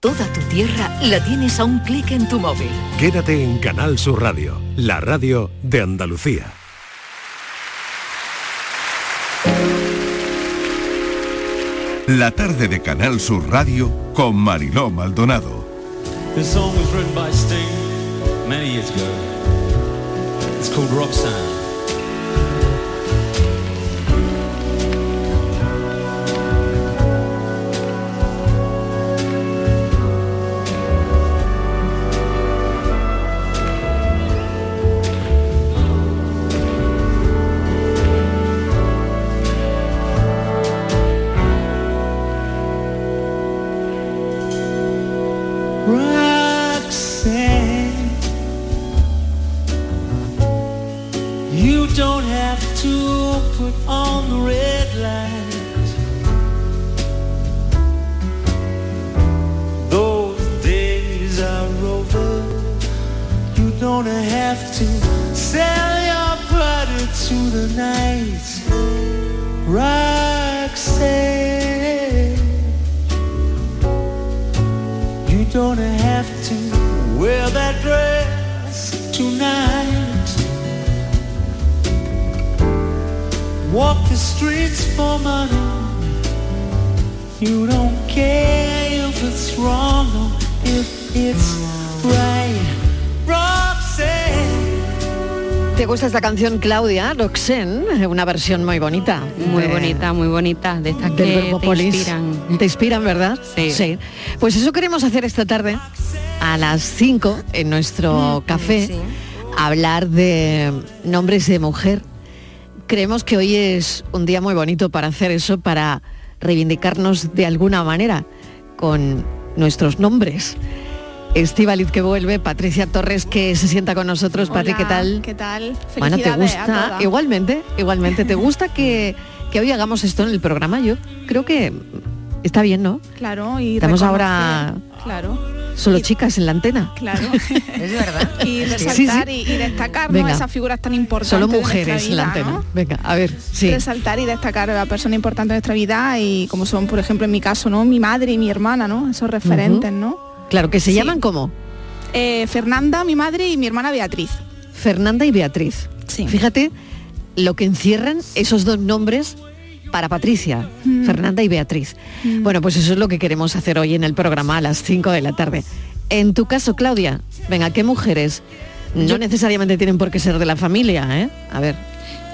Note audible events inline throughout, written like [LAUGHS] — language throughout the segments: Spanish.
Toda tu tierra la tienes a un clic en tu móvil. Quédate en Canal Sur Radio, la radio de Andalucía. La tarde de Canal Sur Radio con Mariló Maldonado. This song was written by Sting many years ago. It's called Roxanne. You don't have to wear that dress tonight. Walk the streets for money. You don't care if it's wrong or if it's right. Roxanne. ¿Te gusta esta canción, Claudia? Roxanne, una versión muy bonita. Muy de- bonita, muy bonita, de estas del que verbo te polis. inspiran. Te inspiran, ¿verdad? Sí. Pues eso queremos hacer esta tarde, a las 5, en nuestro café, hablar de nombres de mujer. Creemos que hoy es un día muy bonito para hacer eso, para reivindicarnos de alguna manera con nuestros nombres. Estíbaliz que vuelve, Patricia Torres que se sienta con nosotros. Patri, ¿qué tal? ¿Qué tal? Bueno, ¿te gusta? Igualmente, igualmente. ¿Te gusta que, que hoy hagamos esto en el programa? Yo creo que está bien, ¿no? Claro, y Estamos ahora Claro, solo chicas en la antena. claro. [LAUGHS] Es verdad. y Sí, resaltar sí. Y, y destacar ¿no? Esas figuras tan importantes Solo de nuestra mujeres en la antena. ¿no? Venga, a ver, sí. Resaltar y destacar a la persona importante de nuestra vida y como son, por ejemplo, en mi caso, ¿no? Mi madre y mi hermana, ¿no? Esos referentes, ¿no? Claro, que se Sí. llaman como Eh, Fernanda, mi madre, y mi hermana Beatriz. Fernanda y Beatriz. Fíjate lo que encierran esos dos nombres para Patricia, Mm. Fernanda y Beatriz. Mm. Bueno, pues eso es lo que queremos hacer hoy en el programa a las 5 de la tarde. En tu caso, Claudia, venga, ¿qué mujeres? No necesariamente tienen por qué ser de la familia, ¿eh? A ver.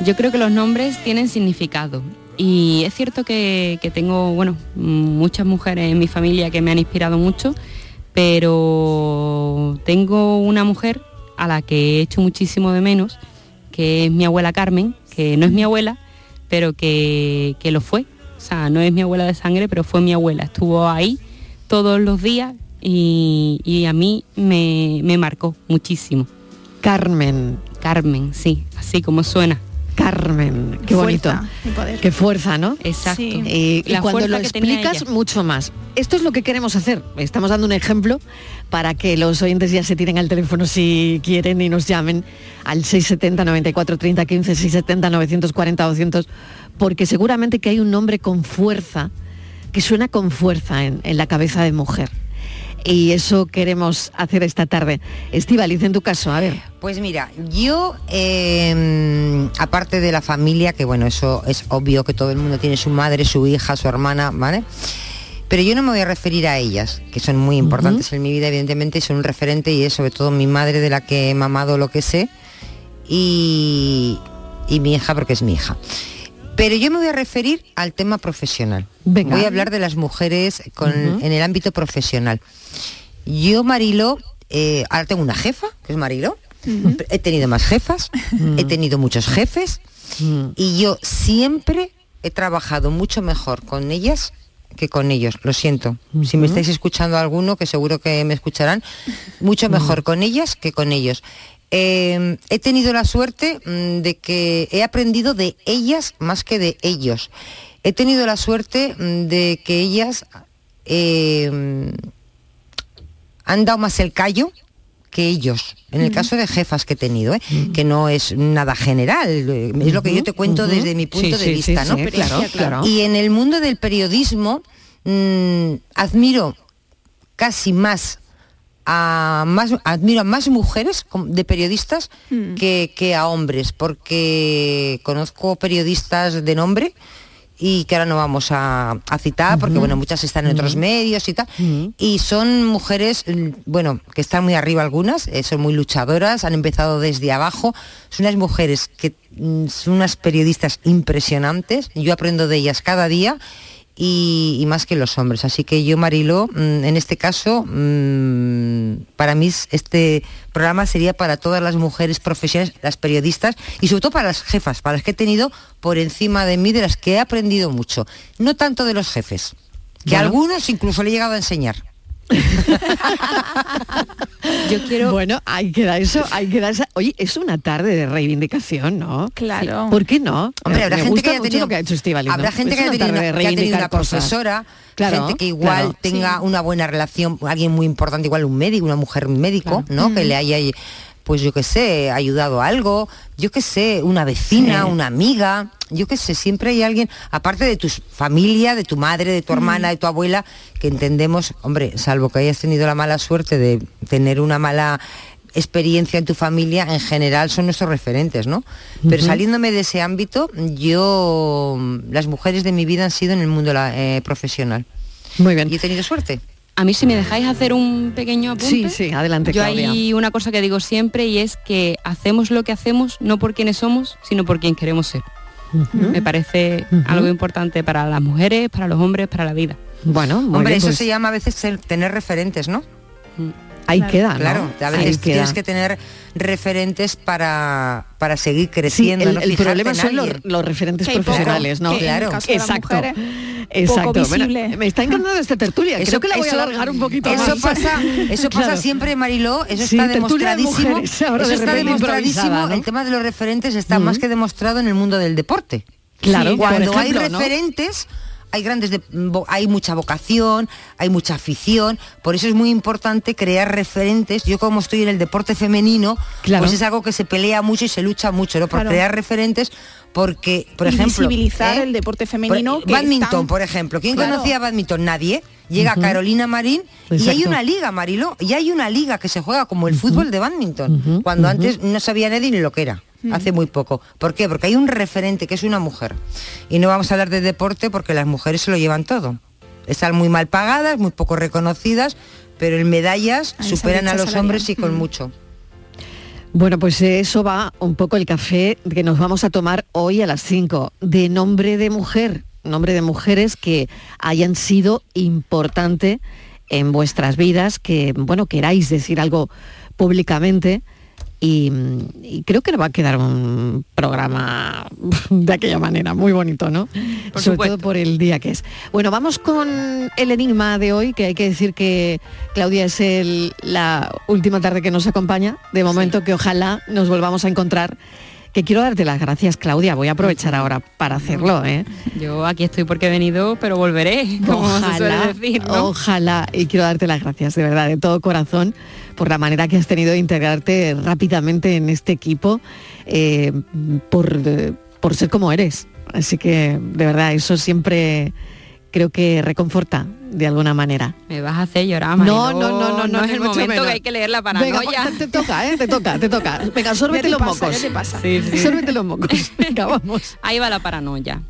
Yo creo que los nombres tienen significado. Y es cierto que, que tengo, bueno, muchas mujeres en mi familia que me han inspirado mucho, pero tengo una mujer a la que he hecho muchísimo de menos, que es mi abuela Carmen, que no es mi abuela, pero que, que lo fue. O sea, no es mi abuela de sangre, pero fue mi abuela. Estuvo ahí todos los días y, y a mí me, me marcó muchísimo. Carmen. Carmen, sí, así como suena. Carmen, qué bonito. Fuerza y poder. Qué fuerza, ¿no? Exacto. Y, y La cuando lo explicas, mucho más. Esto es lo que queremos hacer. Estamos dando un ejemplo para que los oyentes ya se tiren al teléfono si quieren y nos llamen al 670 94 30 15 670 940 200 porque seguramente que hay un nombre con fuerza que suena con fuerza en, en la cabeza de mujer. Y eso queremos hacer esta tarde. Estivaliz, en tu caso, a ver. Pues mira, yo, eh, aparte de la familia, que bueno, eso es obvio que todo el mundo tiene su madre, su hija, su hermana, ¿vale? Pero yo no me voy a referir a ellas, que son muy importantes en mi vida, evidentemente, y son un referente y es sobre todo mi madre de la que he mamado lo que sé y, y mi hija porque es mi hija. Pero yo me voy a referir al tema profesional. Venga. Voy a hablar de las mujeres con- en el ámbito profesional. Yo, Marilo, eh, ahora tengo una jefa, que es Marilo. He tenido más jefas, he tenido muchos jefes y yo siempre he trabajado mucho mejor con ellas que con ellos. Lo siento. Si me estáis escuchando alguno, que seguro que me escucharán, mucho mejor con ellas que con ellos. Eh, he tenido la suerte mm, de que he aprendido de ellas más que de ellos. He tenido la suerte mm, de que ellas eh, mm, han dado más el callo que ellos, en el caso de jefas que he tenido, ¿eh? que no es nada general, eh, es lo que yo te cuento desde mi punto Sí, de sí, sí, vista, ¿no? claro, claro. Y en el mundo del periodismo mm, admiro casi más a más admiro a más mujeres de periodistas Mm. que, que a hombres porque conozco periodistas de nombre y que ahora no vamos a, a citar porque bueno muchas están en otros medios y tal y son mujeres bueno que están muy arriba algunas eh, son muy luchadoras han empezado desde abajo son unas mujeres que mm, son unas periodistas impresionantes yo aprendo de ellas cada día y, y más que los hombres. Así que yo, Marilo, mm, en este caso, mm, para mí es- este programa sería para todas las mujeres profesionales, las periodistas y sobre todo para las jefas, para las que he tenido por encima de mí, de las que he aprendido mucho. No tanto de los jefes, que a algunos incluso le he llegado a enseñar. [LAUGHS] Yo quiero... Bueno, ahí queda eso, ahí queda esa. Oye, es una tarde de reivindicación, ¿no? Claro. ¿Por qué no? Hombre, Me habrá gente gusta que mucho tenido, lo que ha hecho Estíbaliz, ¿no? habrá gente Es que una tenido, tarde una, de que haya tenido una cosas. profesora, Claro, gente que igual claro. tenga una buena relación, alguien muy importante, igual un médico, una mujer médico, ¿no? Que le haya, pues yo qué sé, ayudado a algo, yo qué sé, una vecina, Sí. una amiga, yo qué sé, siempre hay alguien, aparte de tu familia, de tu madre, de tu hermana, de tu abuela, que entendemos, hombre, salvo que hayas tenido la mala suerte de tener una mala experiencia en tu familia, en general son nuestros referentes, ¿no? Pero saliéndome de ese ámbito, yo, las mujeres de mi vida han sido en el mundo la- eh, profesional. Muy bien. Y he tenido suerte. A mí si me dejáis hacer un pequeño apunte. Sí, sí, adelante, Yo Claudia. hay una cosa que digo siempre y es que hacemos lo que hacemos no por quienes somos, sino por quien queremos ser. Me parece algo importante para las mujeres, para los hombres, para la vida. Bueno, muy Hombre, bien, eso pues se llama a veces ser- tener referentes, ¿no? Ahí Claro. queda, ¿no? Claro, a veces tienes que tener referentes para, para seguir Sí, creciendo. el, no el problema en son los, los referentes Que hay poco, profesionales, ¿no? Claro. de Exacto. Exacto. poco Bueno, visible. me está encantando esta tertulia. Creo que la voy a alargar un poquito eso más. pasa, eso pasa siempre, Mariló, eso Sí, está de demostradísimo. mujeres, ahora eso de está demostradísimo. ¿no? El tema de los referentes está más que demostrado en el mundo del deporte. Claro, Sí, cuando hay ¿no? Hay grandes de- hay mucha vocación hay mucha afición por eso es muy importante crear referentes. Yo como estoy en el deporte femenino Claro. pues es algo que se pelea mucho y se lucha mucho no por Claro. crear referentes porque por Y ejemplo visibilizar ¿eh? el deporte femenino Por- que badminton por ejemplo. Quién Claro. conocía badminton nadie. Llega Carolina Marín y hay una liga Marilo y hay una liga que se juega como el fútbol de badminton cuando antes no sabía nadie ni lo que era hace muy poco. ¿Por qué? Porque hay un referente que es una mujer. Y no vamos a hablar de deporte porque las mujeres se lo llevan todo. Están muy mal pagadas, muy poco reconocidas, pero en medallas Ahí superan a los hombres y con Mm. mucho. Bueno, pues de eso va un poco el café que nos vamos a tomar hoy a las 5, de nombre de mujer, nombre de mujeres que hayan sido importante en vuestras vidas, que, bueno, queráis decir algo públicamente. Y, y creo que va a quedar un programa [LAUGHS] de aquella manera, muy bonito, ¿no? Por Sobre supuesto. todo por el día que es. Bueno, vamos con el enigma de hoy, que hay que decir que Claudia es el- la última tarde que nos acompaña. De momento que ojalá nos volvamos a encontrar. Que quiero darte las gracias, Claudia. Voy a aprovechar ahora para hacerlo, ¿eh? Yo aquí estoy porque he venido, pero volveré, [LAUGHS] como se suele Ojalá, decir, ¿no? ojalá, y quiero darte las gracias, de verdad, de todo corazón, por la manera que has tenido de integrarte rápidamente en este equipo, eh, por, por ser como eres. Así que, de verdad, eso siempre creo que reconforta de alguna manera. Me vas a hacer llorar, No, Mariló. no, no, no, no, es el momento menos. que hay que leer la Venga, paranoia. pues, te, toca, ¿eh? Te toca, te toca. [LAUGHS] Venga, sórbete te los pasa, mocos. ya te pasa. Sí, sí. Sórbete los mocos. [LAUGHS] Venga, vamos. Ahí va la paranoia.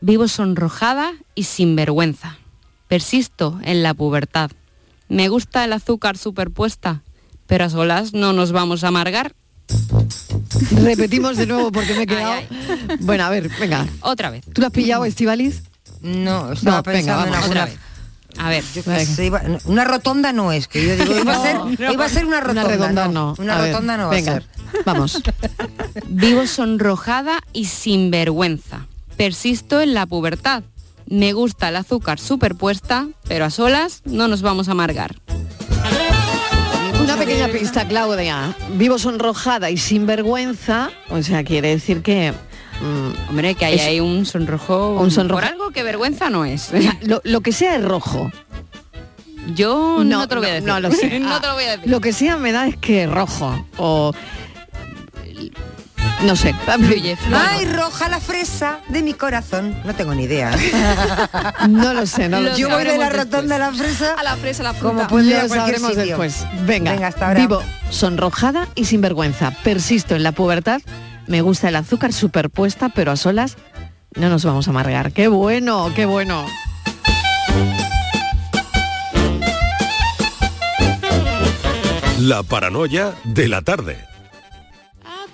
Vivo sonrojada y sin vergüenza. Persisto en la pubertad. Me gusta el azúcar superpuesta, pero a solas no nos vamos a amargar. Repetimos de nuevo porque me he quedado. Ay, Bueno, a ver, venga. Otra vez. ¿Tú lo has pillado, Estivaliz? No, estaba No, venga, pensando en vamos, alguna... Otra vez. A ver, Yo qué Venga. sé, iba- no, una rotonda no es, que yo digo, iba, a ser, No, iba a ser una rotonda. Una redonda no. Una A ver, rotonda no va venga, a ser. Vamos. [LAUGHS] vivo sonrojada y sin vergüenza. Persisto en la pubertad. Me gusta el azúcar superpuesta, pero a solas no nos vamos a amargar. Una pequeña pista, Claudia. Vivo sonrojada y sin vergüenza. O sea, quiere decir que. mm, Hombre, que ahí hay un sonrojo, Un sonrojo. por algo que vergüenza no es. lo, lo que sea es rojo. Yo no, te lo voy a decir. No lo sé. [LAUGHS] no Ah, te lo voy a decir. Lo que sea me da es que es rojo. O No sé. Fluye. Ay, roja la fresa de mi corazón. No tengo ni idea. [LAUGHS] No lo sé, no lo sé. Yo voy de la rotonda a la fresa A la fresa, a la como fruta. ir a Lo cualquier sabremos sitio. después. Venga, Venga, hasta ahora. vivo sonrojada y sinvergüenza. Persisto en la pubertad. Me gusta el azúcar superpuesta, pero a solas no nos vamos a amargar. ¡Qué bueno, qué bueno! La paranoia de la tarde.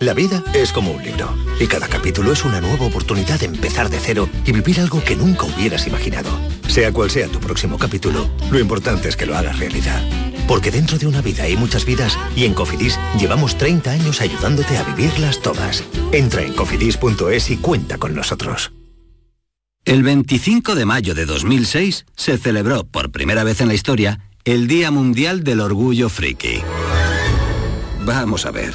La vida es como un libro y cada capítulo es una nueva oportunidad de empezar de cero y vivir algo que nunca hubieras imaginado. Sea cual sea tu próximo capítulo, lo importante es que lo hagas realidad. Porque dentro de una vida hay muchas vidas y en Cofidis llevamos 30 años ayudándote a vivirlas todas. Entra en cofidis.es y cuenta con nosotros. El 25 de mayo de 2006 se celebró por primera vez en la historia el Día Mundial del Orgullo Friki. Vamos a ver,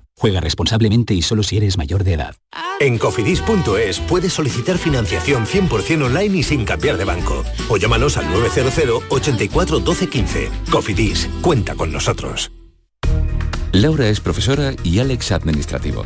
Juega responsablemente y solo si eres mayor de edad. En cofidis.es puedes solicitar financiación 100% online y sin cambiar de banco. O llámanos al 900 84 12 15. Cofidis, cuenta con nosotros. Laura es profesora y Alex administrativo.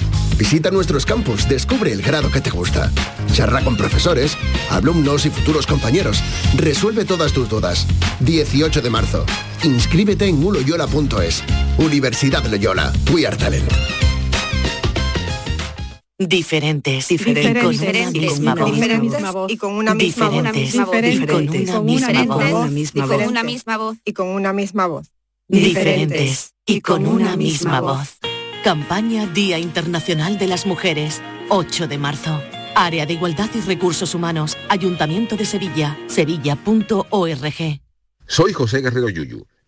Visita nuestros campus, descubre el grado que te gusta. Charla con profesores, alumnos y futuros compañeros. Resuelve todas tus dudas. 18 de marzo. Inscríbete en uloyola.es. Universidad Loyola. We are talent. Diferentes, Diferentes, diferentes, con una misma voz. y con una misma voz. Diferentes, Diferentes, y con una misma voz. y con una misma voz. Y con una misma voz. Diferentes y con una misma voz. Campaña Día Internacional de las Mujeres, 8 de marzo. Área de Igualdad y Recursos Humanos, Ayuntamiento de Sevilla, sevilla.org. Soy José Guerrero Yuyu.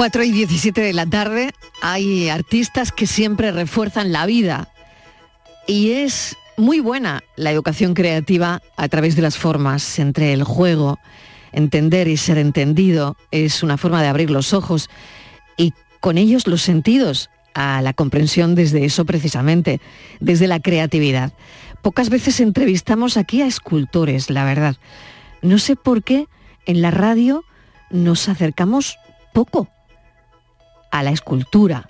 4 y 17 de la tarde hay artistas que siempre refuerzan la vida y es muy buena la educación creativa a través de las formas, entre el juego, entender y ser entendido, es una forma de abrir los ojos y con ellos los sentidos a la comprensión desde eso precisamente, desde la creatividad. Pocas veces entrevistamos aquí a escultores, la verdad. No sé por qué en la radio nos acercamos poco a la escultura.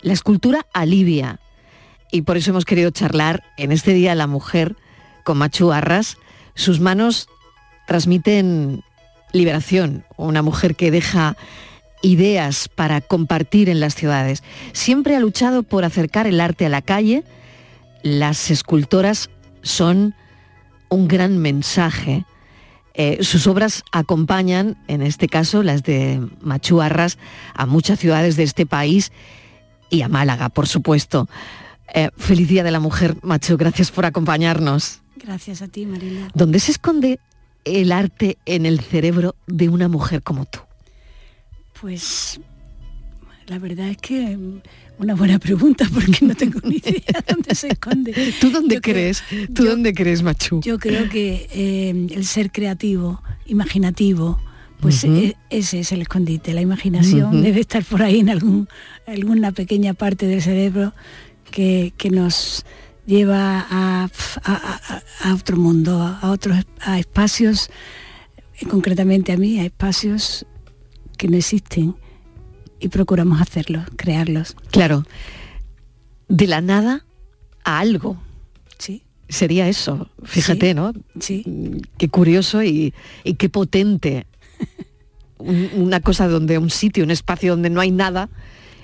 La escultura alivia. Y por eso hemos querido charlar en este Día la Mujer con Machu Arras. Sus manos transmiten liberación, una mujer que deja ideas para compartir en las ciudades. Siempre ha luchado por acercar el arte a la calle. Las escultoras son un gran mensaje. Eh, sus obras acompañan, en este caso las de Machu Arras, a muchas ciudades de este país y a Málaga, por supuesto. Eh, feliz Día de la Mujer, Machu, gracias por acompañarnos. Gracias a ti, Marina. ¿Dónde se esconde el arte en el cerebro de una mujer como tú? Pues la verdad es que una buena pregunta porque no tengo ni idea dónde se esconde. [LAUGHS] ¿Tú dónde Yo creo- crees? ¿Tú yo- dónde crees, Machu? Yo creo que eh, el ser creativo, imaginativo, pues Ujú. e- ese es el escondite. La imaginación debe estar por ahí en algún, alguna pequeña parte del cerebro que, que nos lleva a, a- a- a otro mundo, a otros a espacios, eh, concretamente a mí, a espacios que no existen y procuramos hacerlos, crearlos. Claro, de la nada a algo. Sí. Sería eso, fíjate, Sí, ¿no? Sí. Qué curioso y, y qué potente. [LAUGHS] Un- una cosa donde un sitio, un espacio donde no hay nada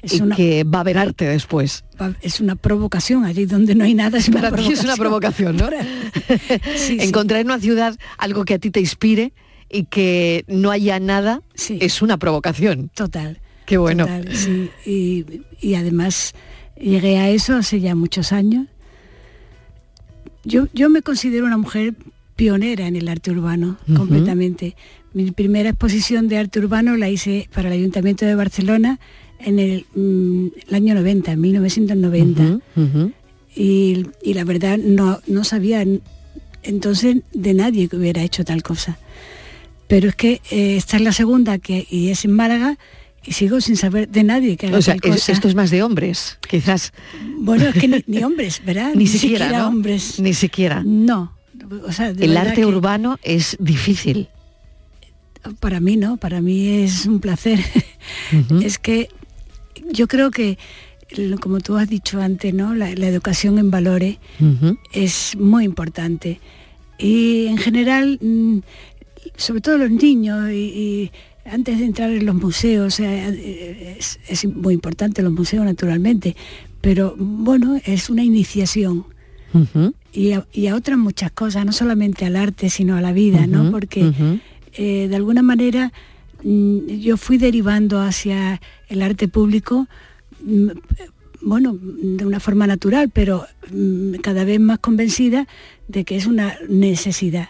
Es y una- que va a haber arte después. Es una provocación, allí donde no hay nada es una Para ti es una provocación, ¿no? [LAUGHS] Sí, sí. Encontrar en una ciudad algo que a ti te inspire y que no haya nada es una provocación. Total. Qué bueno. Total, sí. y, y además llegué a eso hace ya muchos años. Yo, yo me considero una mujer pionera en el arte urbano, completamente. Mi primera exposición de arte urbano la hice para el Ayuntamiento de Barcelona en el, mm, el año 90, en 1990. Ujú, ujú. y, y la verdad no, no sabía entonces de nadie que hubiera hecho tal cosa. Pero es que eh, esta es la segunda que, y es en Málaga y sigo sin saber de nadie que haga O sea, tal cosa. esto es más de hombres, quizás. Bueno, es que ni, ni hombres, ¿verdad? [LAUGHS] Ni siquiera, ¿no? hombres. Ni siquiera. No. O sea, de El arte urbano es difícil. Para mí no, para mí es un placer. [LAUGHS] Es que yo creo que, como tú has dicho antes, ¿no? la, la educación en valores es muy importante. Y en general, mm, sobre todo los niños, y, y antes de entrar en los museos, sea, eh, es, es muy importante los museos naturalmente, pero bueno, es una iniciación. Y a, y a otras muchas cosas, no solamente al arte, sino a la vida, ¿no? Porque eh, de alguna manera mm, yo fui derivando hacia el arte público, mm, bueno, de una forma natural, pero mm, cada vez más convencida de que es una necesidad,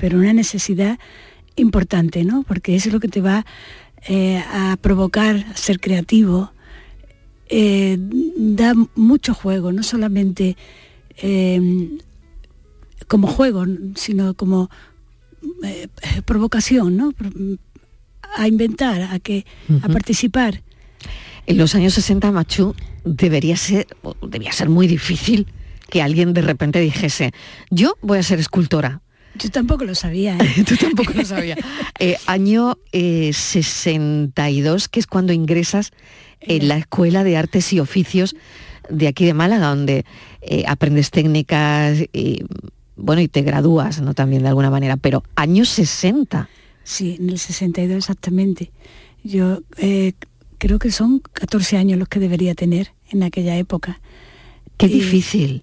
pero una necesidad importante, ¿no? Porque eso es lo que te va eh, a provocar a ser creativo. Eh, da mucho juego, no solamente eh, como juego, sino como eh, provocación, ¿no? A inventar, a que, a participar. En los años 60, Machu, debería ser, debía ser muy difícil que alguien de repente dijese, yo voy a ser escultora. Yo tampoco lo sabía. ¿eh? [LAUGHS] Tú tampoco lo sabías. [LAUGHS] Eh, año eh, 62, que es cuando ingresas en la Escuela de Artes y Oficios de aquí de Málaga, donde eh, aprendes técnicas y, bueno, y te gradúas, ¿no? También de alguna manera, pero años 60. Sí, en el 62 exactamente. Yo creo que son 14 años los que debería tener en aquella época. Qué Y, difícil.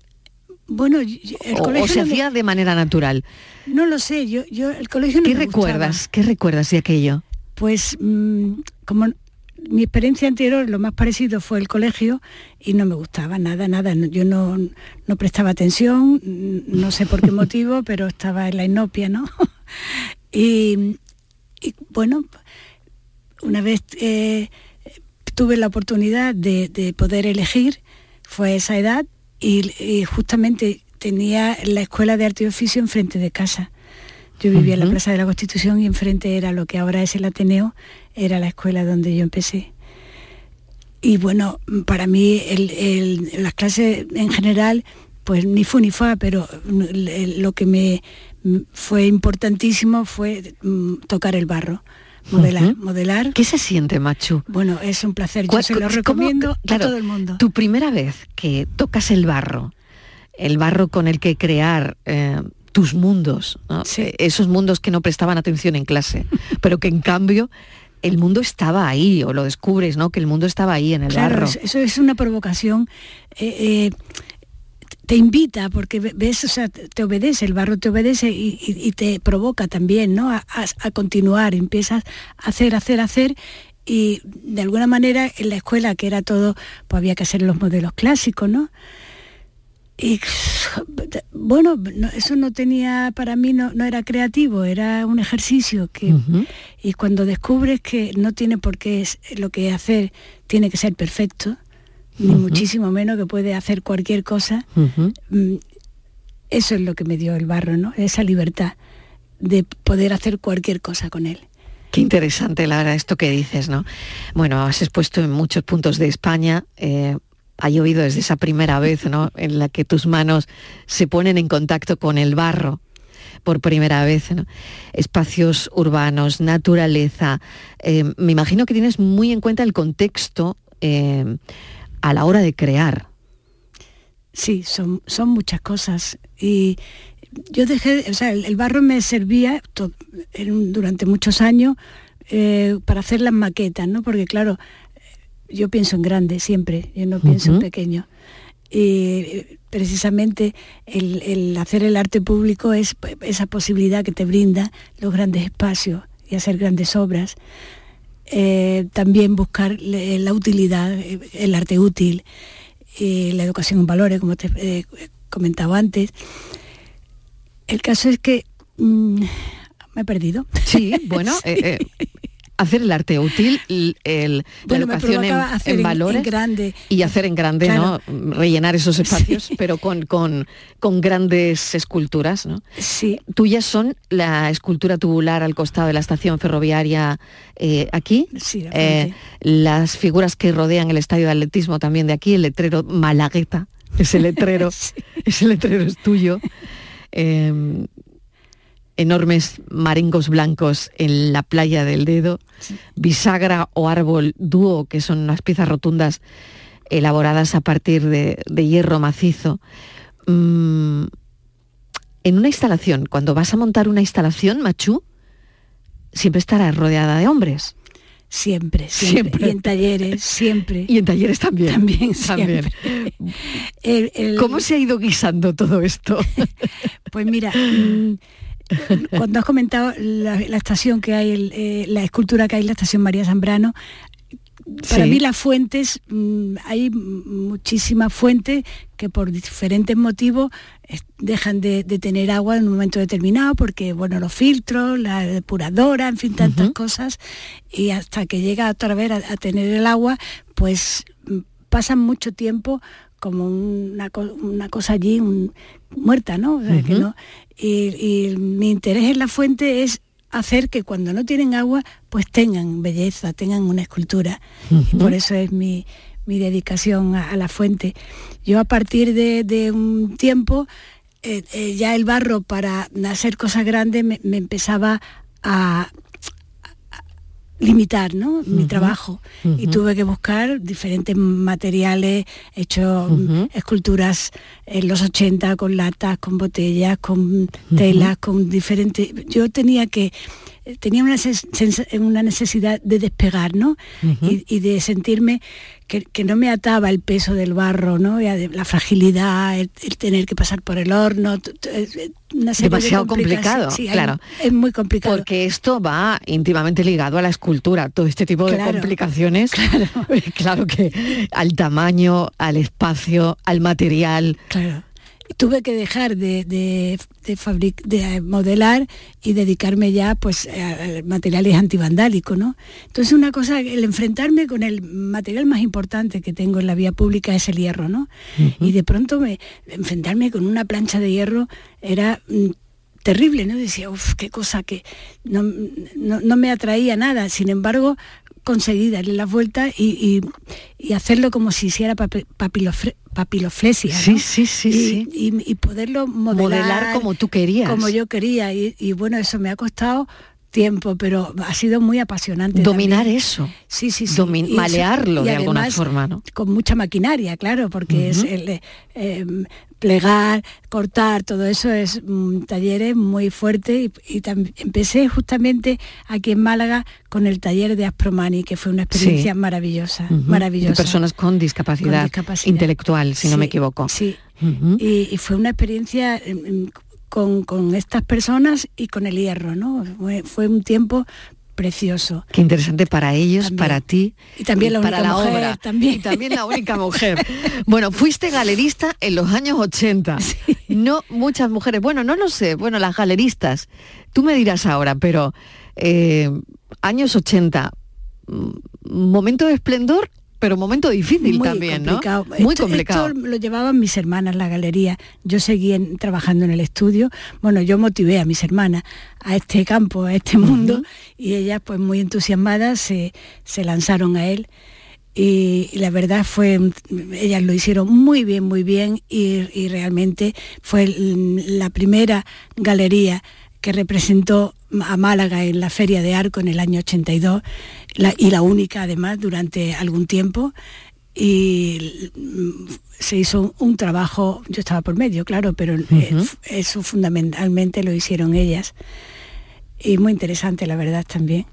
Bueno, el O, o colegio se no me- hacía de manera natural. No lo sé, yo, yo el colegio no ¿Qué me gustaba. recuerdas? ¿Qué recuerdas de aquello? Pues mm, como mi experiencia anterior, lo más parecido fue el colegio y no me gustaba nada, nada. Yo no, no prestaba atención, no sé por qué [LAUGHS] motivo, pero estaba en la inopia, ¿no? [LAUGHS] y, y, bueno, una vez eh, tuve la oportunidad de, de poder elegir, fue a esa edad y, y justamente tenía la escuela de arte y oficio enfrente de casa. Yo vivía en la. Plaza de la Constitución y enfrente era lo que ahora es el Ateneo, era la escuela donde yo empecé. Y bueno, para mí el- el- las clases en general, pues ni fu ni fa, pero lo que me fue importantísimo fue mm, tocar el barro, modelar, modelar. ¿Qué se siente, Machu? Bueno, es un placer, yo ¿Cuál- se lo recomiendo claro, a todo el mundo. Tu primera vez que tocas el barro, el barro con el que crear eh, tus mundos, ¿no? Eh, esos mundos que no prestaban atención en clase, [LAUGHS] pero que en cambio el mundo estaba ahí, o lo descubres, ¿no? Que el mundo estaba ahí en el Claro, barro. es- eso es una provocación. eh, eh, te invita porque ve- ves, o sea, te obedece, el barro te obedece y, y- y te provoca también, ¿no? A, a- a continuar, empiezas a hacer, hacer, hacer y de alguna manera en la escuela que era todo, pues había que hacer los modelos clásicos, ¿no? Y bueno, no- eso no tenía, para mí no, no era creativo, era un ejercicio que, y cuando descubres que no tiene por qué es, lo que hacer tiene que ser perfecto, ni muchísimo menos que puede hacer cualquier cosa, mm, eso es lo que me dio el barro, ¿no? Esa libertad de poder hacer cualquier cosa con él. Qué interesante, la verdad, esto que dices, ¿no? Bueno, has expuesto en muchos puntos de España. eh, ha llovido desde esa primera vez, ¿no? [LAUGHS] En la que tus manos se ponen en contacto con el barro por primera vez, ¿no? Espacios urbanos, naturaleza. eh, me imagino que tienes muy en cuenta el contexto eh, a la hora de crear. Sí, son, son muchas cosas. Y yo dejé, o sea, el, el barro me servía en durante muchos años eh, para hacer las maquetas, ¿no? Porque claro, yo pienso en grande siempre, yo no pienso en pequeño. Y precisamente el, el hacer el arte público es esa posibilidad que te brinda los grandes espacios y hacer grandes obras. Eh, también buscar la utilidad, eh, el arte útil, y la educación en valores, como te eh, he comentado antes. El caso es que mm, me he perdido. Sí, [LAUGHS] bueno, eh, eh, hacer el arte útil, el, Bueno, la educación en, hacer valores en grande. y hacer en grande, Claro. ¿no? Rellenar esos espacios, pero con, con, con grandes esculturas, ¿no? Sí. Tuyas son la escultura tubular al costado de la estación ferroviaria eh, aquí, Sí, la eh, las figuras que rodean el estadio de atletismo también de aquí, el letrero Malagueta, ese letrero, [LAUGHS] ese letrero es tuyo. Eh, enormes maringos blancos en la playa del dedo, bisagra o árbol dúo, que son unas piezas rotundas elaboradas a partir de, de hierro macizo. Mm, en una instalación, cuando vas a montar una instalación, Machu, siempre estarás rodeada de hombres. Siempre, siempre. Y en talleres, siempre. Y en talleres también. También, También. siempre. [LAUGHS] El- el- ¿Cómo se ha ido guisando todo esto? [LAUGHS] Pues mira, [LAUGHS] cuando has comentado la, la estación que hay, el, eh, la escultura que hay en la estación María Zambrano, para Sí. mí las fuentes, mm, hay muchísimas fuentes que por diferentes motivos dejan de, de tener agua en un momento determinado, porque bueno, los filtros, la depuradora, en fin, tantas cosas, y hasta que llega otra vez a, a tener el agua, pues mm, pasan mucho tiempo como una, una cosa allí un- muerta, ¿no? O sea, que no- y, y mi interés en la fuente es hacer que cuando no tienen agua, pues tengan belleza, tengan una escultura. Y por eso es mi, mi dedicación a, a la fuente. Yo a partir de, de un tiempo, eh, eh, ya el barro para hacer cosas grandes me, me empezaba a limitar ¿no? mi trabajo. Y tuve que buscar diferentes materiales, he hecho esculturas en los 80 con latas, con botellas, con telas, con diferentes... Yo tenía que tenía una, una necesidad de despegar, ¿no? y, y de sentirme que, que no me ataba el peso del barro, ¿no? La fragilidad, el, el tener que pasar por el horno, t- eh, una serie Demasiado complicado, Sí, hay- claro. es muy complicado. Porque esto va íntimamente ligado a la escultura, todo este tipo de Claro, complicaciones. Claro. [LAUGHS] que al tamaño, al espacio, al material. Claro. Tuve que dejar de, de, de, fabric- de modelar y dedicarme ya pues a a materiales antivandálicos, ¿no? Entonces una cosa, el enfrentarme con el material más importante que tengo en la vía pública es el hierro, ¿no? Y de pronto me, enfrentarme con una plancha de hierro era mm, terrible, ¿no? Decía, uff, qué cosa que no, no, no me atraía nada. Sin embargo, conseguí darle la vuelta y, y- y hacerlo como si hiciera papi- papilofre- papiloflesia. ¿no? Sí, sí, sí, y, sí. y- y poderlo modelar, Modelar como tú querías. Como yo quería. Y, bueno, eso me ha costado tiempo, pero ha sido muy apasionante. Dominar también. eso. Sí, sí, sí. Domin- Y eso- malearlo y de alguna forma, ¿no? Con mucha maquinaria, claro, porque es el, eh, eh, plegar, cortar, todo eso es un taller muy fuerte y, empecé justamente aquí en Málaga con el taller de Aspromani, que fue una experiencia Sí. maravillosa, maravillosa. De personas con discapacidad, Con discapacidad. intelectual, si no me equivoco. Sí. Y, y fue una experiencia em, em, con, con estas personas y con el hierro, ¿no? Fue, fue un tiempo precioso. Qué interesante para ellos, También. para ti Y también la para única la mujer, obra. también. Y también la única [LAUGHS] mujer. Bueno, fuiste galerista en los años 80. No muchas mujeres. Bueno, no lo sé. Bueno, las galeristas. Tú me dirás ahora, pero eh, años 80. mm, Momento de esplendor, pero momento difícil Muy también, complicado. ¿no? Muy Esto- complicado. Esto lo llevaban mis hermanas la galería. Yo seguía en- trabajando en el estudio. Bueno, yo motivé a mis hermanas a este campo, a este mundo, y ellas, pues muy entusiasmadas, se, se lanzaron a él. Y, y la verdad fue, ellas lo hicieron muy bien, muy bien, y, y realmente fue la primera galería que representó a Málaga en la Feria de Arco en el año 82 la- y la única además durante algún tiempo y mm, se hizo un, trabajo, yo estaba por medio, claro, pero eh, eso fundamentalmente lo hicieron ellas y muy interesante la verdad también.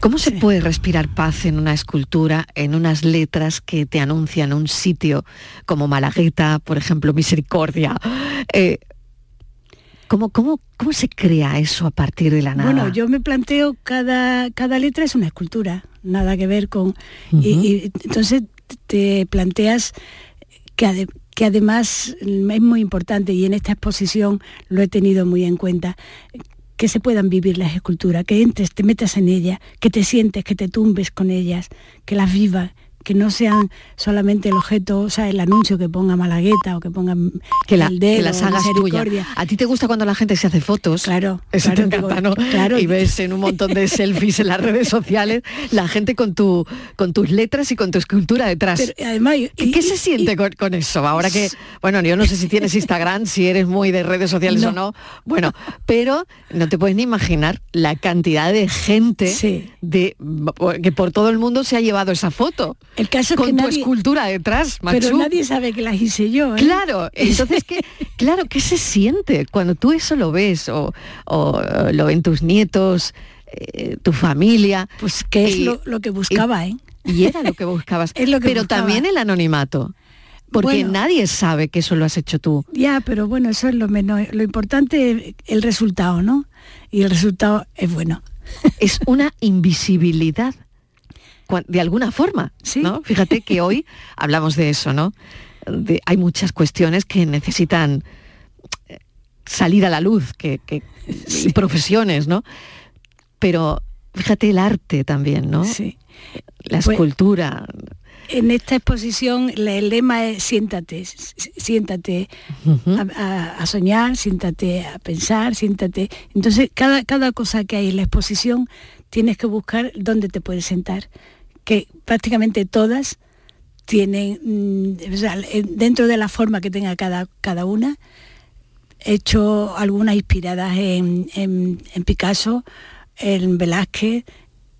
¿Cómo se puede respirar paz en una escultura, en unas letras que te anuncian un sitio como Malagueta, por ejemplo, Misericordia? Eh, ¿cómo, cómo, ¿Cómo se crea eso a partir de la nada? Bueno, yo me planteo cada, cada letra es una escultura, nada que ver con... y, y entonces te planteas que, ade- que además es muy importante y en esta exposición lo he tenido muy en cuenta que se puedan vivir las esculturas, que entres, te metas en ellas, que te sientes, que te tumbes con ellas, que las vivas, que no sean solamente el objeto, o sea, el anuncio que ponga Malagueta o que ponga que, la- el dedo, que las hagas tuya. ¿A ti te gusta cuando la gente se hace fotos? Claro. [LAUGHS] Eso claro, te encanta, ¿no? claro. Y ves en un montón de [LAUGHS] selfies en las redes sociales la gente con tu con tus letras y con tu escultura detrás. Pero, además, ¿Qué, qué se siente con, con eso? Ahora que, [LAUGHS] bueno, yo no sé si tienes Instagram, si eres muy de redes sociales o no. Bueno, pero no te puedes ni imaginar la cantidad de gente de que por todo el mundo se ha llevado esa foto. El caso es con que tu nadie- escultura detrás, Pero Machu. nadie sabe que las hice yo. ¿eh? Claro, entonces ¿qué, [LAUGHS] claro, ¿qué se siente cuando tú eso lo ves o, o, eh, lo ven tus nietos, eh, tu familia? Pues que es lo, lo que buscaba, y, ¿eh? y era lo que buscabas. [LAUGHS] Es lo que Pero buscaba. también el anonimato, porque Bueno. nadie sabe que eso lo has hecho tú. Ya, pero bueno, eso es lo menos. Lo importante es el resultado, ¿no? Y el resultado es bueno. Es una [LAUGHS] invisibilidad, de alguna forma, ¿no? Fíjate que hoy [LAUGHS] hablamos de eso, ¿no? De- hay muchas cuestiones que necesitan eh, salir a la luz, que, que- [LAUGHS] y profesiones, ¿no? Pero fíjate el arte también, ¿no? Sí. La Pues- escultura. En esta exposición el lema es siéntate, siéntate a soñar, siéntate a pensar, siéntate. Entonces, cada, cada cosa que hay en la exposición tienes que buscar dónde te puedes sentar, que prácticamente todas tienen, mm, en- dentro de la forma que tenga cada, cada una, he hecho algunas inspiradas en, en- Picasso, en Velázquez,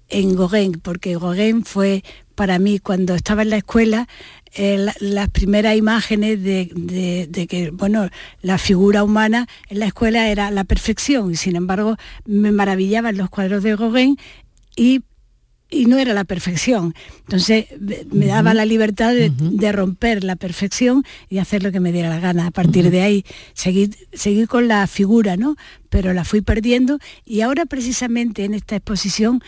en Gauguin, porque Gauguin fue para mí cuando estaba en la escuela eh, la- las primeras imágenes de, de- de que bueno la figura humana en la escuela era la perfección. Y sin embargo me maravillaban los cuadros de Gauguin y y no era la perfección. Entonces me- daba la libertad de, de romper la perfección y hacer lo que me diera la gana. A partir de ahí seguir, seguir con la figura, ¿no? Pero la fui perdiendo y ahora precisamente en esta exposición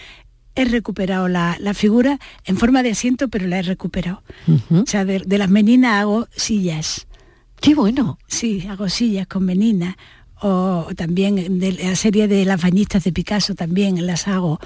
he recuperado la, la figura en forma de asiento, pero la he recuperado. O sea, de, de las meninas hago sillas. ¡Qué bueno! Sí, hago sillas con meninas. O también de la serie de las bañistas de Picasso también las hago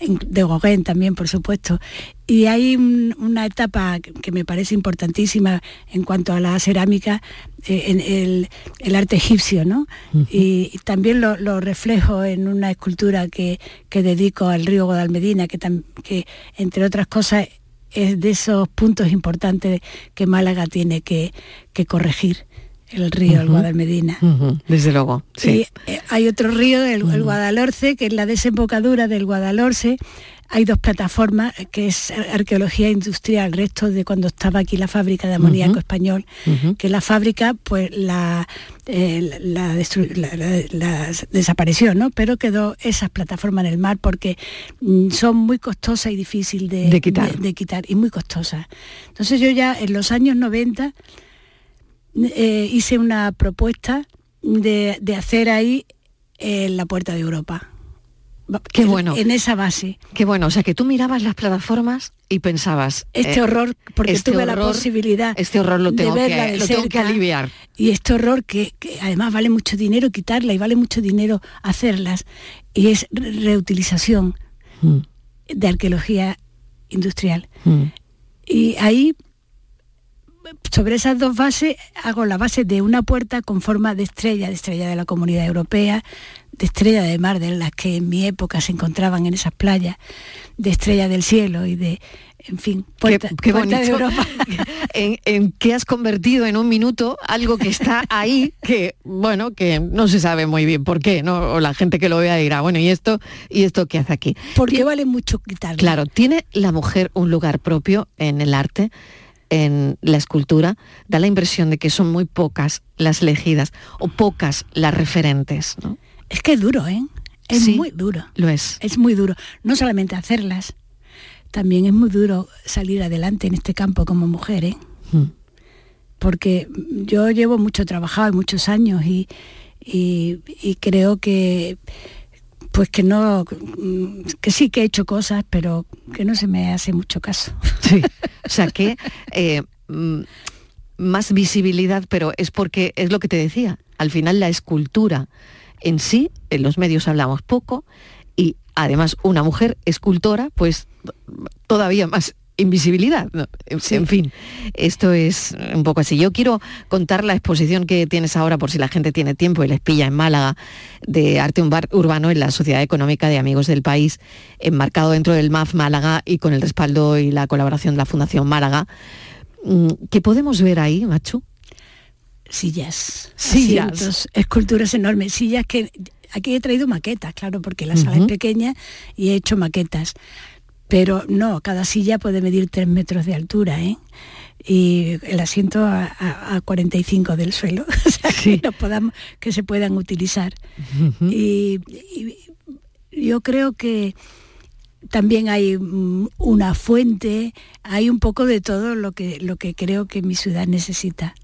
de Gauguin también, por supuesto. Y hay un- una etapa que me parece importantísima en cuanto a la cerámica, eh, en el, el arte egipcio, ¿no? y, y también lo, lo reflejo en una escultura que, que dedico al río Guadalmedina, que, tam- que entre otras cosas es de esos puntos importantes que Málaga tiene que, que corregir, el río, el. Guadalmedina. Desde luego, sí. Y eh, hay otro río, el, el Guadalhorce, que es la desembocadura del Guadalhorce. Hay dos plataformas, eh, que es ar- arqueología industrial, resto de cuando estaba aquí la fábrica de amoníaco español, que la fábrica pues la, eh, la, desapareció, ¿no? Pero quedó esas plataformas en el mar porque mm, son muy costosas y difícil de, De quitar. de- de quitar y muy costosas. Entonces yo ya en los años 90 eh, hice una propuesta de, de hacer ahí eh, la puerta de Europa. Qué bueno. en esa base. Qué bueno, o sea que tú mirabas las plataformas y pensabas Este eh, horror, porque este tuve la posibilidad Este horror lo de tengo, verla que, de lo tengo que aliviar. Y este horror que, que además vale mucho dinero quitarla y vale mucho dinero hacerlas. Y es re- reutilización Mm. de arqueología industrial. Y ahí, sobre esas dos bases, hago la base de una puerta con forma de estrella, de estrella de la comunidad europea, de estrella de mar, de las que en mi época se encontraban en esas playas, de estrella del cielo y de, en fin, puerta, qué, qué puerta de bonito. Europa. [LAUGHS] en, en qué has convertido en un minuto algo que está ahí, que bueno, que no se sabe muy bien por qué, ¿no? O la gente que lo vea dirá, bueno, ¿y esto? ¿Y esto qué hace aquí? Porque vale mucho quitarlo. Claro, ¿tiene la mujer un lugar propio en el arte? En la escultura, da la impresión de que son muy pocas las elegidas o pocas las referentes, ¿no? Es que es duro, ¿eh? Es Sí, muy duro. Lo es. Es muy duro. No solamente hacerlas, también es muy duro salir adelante en este campo como mujer, ¿eh? Mm. Porque yo llevo mucho trabajado y muchos años y, y- y creo que pues que no que sí que he hecho cosas pero que no se me hace mucho caso. Sí, o sea que eh, mm, más visibilidad, pero es porque es lo que te decía, al final la escultura en sí, en los medios hablamos poco, y además una mujer escultora, pues todavía más invisibilidad. ¿no? En- En fin, esto es un poco así. Yo quiero contar la exposición que tienes ahora, por si la gente tiene tiempo y les pilla en Málaga, de arte urba- urbano en la Sociedad Económica de Amigos del País, enmarcado dentro del MAF Málaga y con el respaldo y la colaboración de la Fundación Málaga. Mm, ¿Qué podemos ver ahí, Machu? sillas Sillas. asientos, esculturas enormes sillas que aquí he traído maquetas claro porque la sala es pequeña y he hecho maquetas pero no cada silla puede medir tres metros de altura ¿eh? y el asiento a, a- a 45 del suelo [LAUGHS] o sea, que, no podamos, que se puedan utilizar y, y yo creo que también hay mm, una fuente, hay un poco de todo lo que, lo que creo que mi ciudad necesita.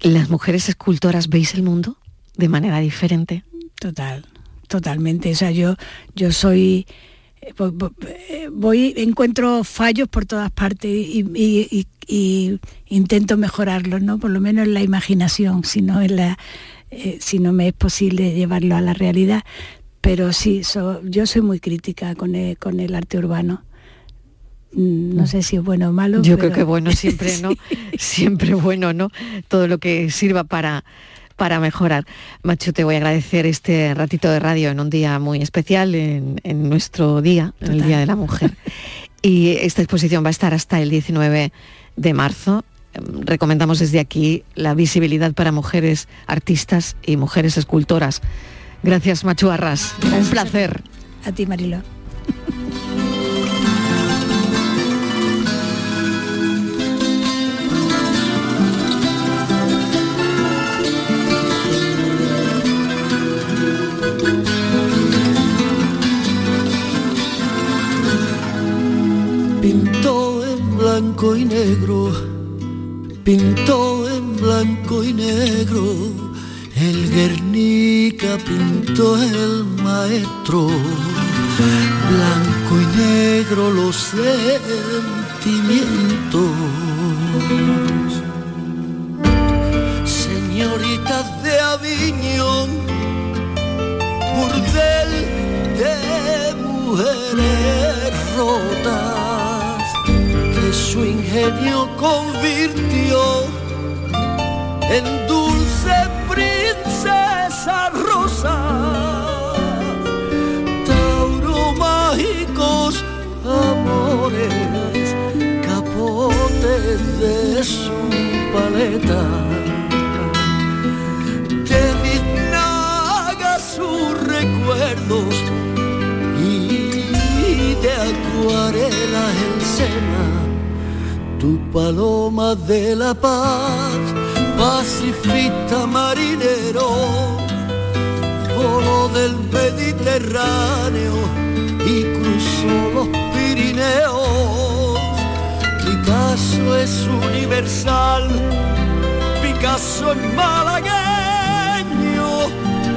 ¿Las mujeres escultoras veis el mundo de manera diferente? Total, totalmente. O sea, yo, yo soy voy, encuentro fallos por todas partes y, y- y- y intento mejorarlos, ¿no? Por lo menos en la imaginación, si no en la, eh, si no me es posible llevarlo a la realidad. Pero sí, so- yo soy muy crítica con el, con el arte urbano. Mm, No sé si es bueno o malo. Yo pero- creo que bueno siempre, [LAUGHS] ¿no? Siempre bueno, ¿no? Todo lo que sirva para, para mejorar. Macho, te voy a agradecer este ratito de radio en un día muy especial, en, en nuestro día, en el. Día de la Mujer. [LAUGHS] Y esta exposición va a estar hasta el 19 de marzo. Em, Recomendamos desde aquí la visibilidad para mujeres artistas y mujeres escultoras. Gracias, Machu Arras. Un placer. A ti, Marilo. [LAUGHS] blanco y negro, pintó en blanco y negro, el Guernica pintó el maestro, blanco y negro los sentimientos. Señoritas de Aviñón, burdel de mujeres rotas su ingenio convirtió en dulce princesa rosa. Tauro mágicos amores, capotes de su paleta. Biznaga sus recuerdos y de acuarela el sena, tu paloma de la paz, pacifista marinero, voló del Mediterráneo y cruzó los Pirineos. Picasso es universal, Picasso es malagueño,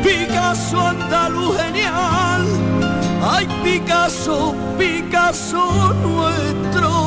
Picasso andaluz genial Ay, Picasso, Picasso nuestro.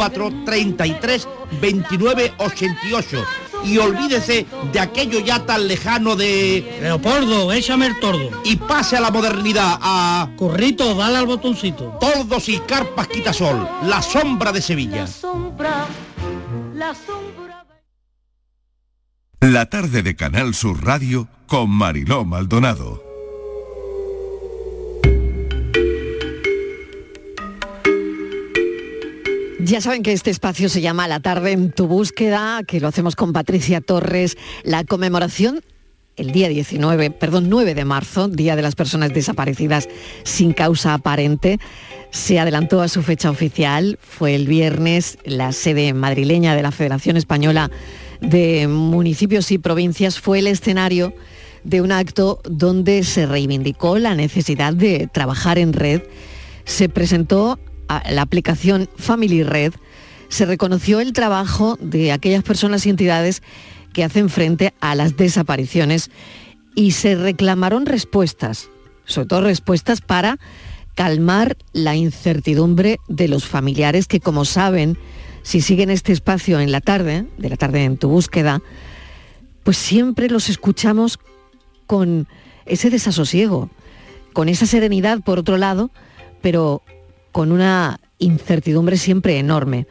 33 29 88 y olvídese de aquello ya tan lejano de... Leopoldo, échame el tordo. Y pase a la modernidad, a... Corrito, dale al botoncito. Tordos y carpas quitasol, la sombra de Sevilla. Sombra, la sombra. La tarde de Canal Sur Radio con Mariló Maldonado. Ya saben que este espacio se llama La tarde en tu búsqueda, que lo hacemos con Patricia Torres. La conmemoración el día 19, perdón, 9 de marzo, Día de las Personas Desaparecidas sin causa aparente, se adelantó a su fecha oficial. Fue el viernes la sede madrileña de la Federación Española de Municipios y Provincias fue el escenario de un acto donde se reivindicó la necesidad de trabajar en red. Se presentó la aplicación Family Red, se reconoció el trabajo de aquellas personas y entidades que hacen frente a las desapariciones y se reclamaron respuestas, sobre todo respuestas para calmar la incertidumbre de los familiares que, como saben, si siguen este espacio en la tarde, de la tarde en tu búsqueda, pues siempre los escuchamos con ese desasosiego, con esa serenidad por otro lado, pero con una incertidumbre siempre enorme.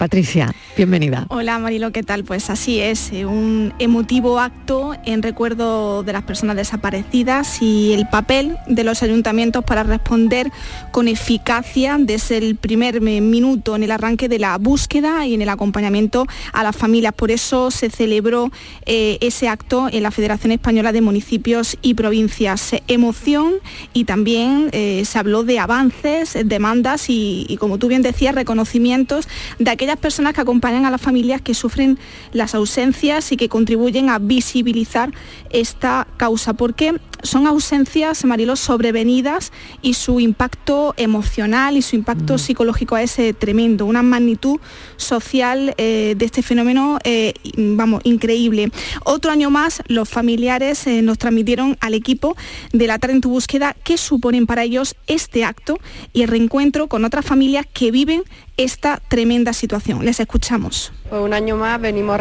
Patricia, bienvenida. Hola Marilo, ¿qué tal? Pues así es, eh, un emotivo acto en recuerdo de las personas desaparecidas y el papel de los ayuntamientos para responder con eficacia desde el primer minuto en el arranque de la búsqueda y en el acompañamiento a las familias. Por eso se celebró eh, ese acto en la Federación Española de Municipios y Provincias. Emoción y también eh, se habló de avances, demandas y, y, como tú bien decías, reconocimientos de aquellas personas que acompañan a las familias que sufren las ausencias y que contribuyen a visibilizar esta causa. Porque son ausencias, Marilo, sobrevenidas y su impacto emocional y su impacto psicológico es eh, tremendo, una magnitud social eh, de este fenómeno, eh, vamos, increíble. Otro año más, los familiares eh, nos transmitieron al equipo de la tarde en tu búsqueda qué suponen para ellos este acto y el reencuentro con otras familias que viven esta tremenda situación. Les escuchamos. Pues un año más venimos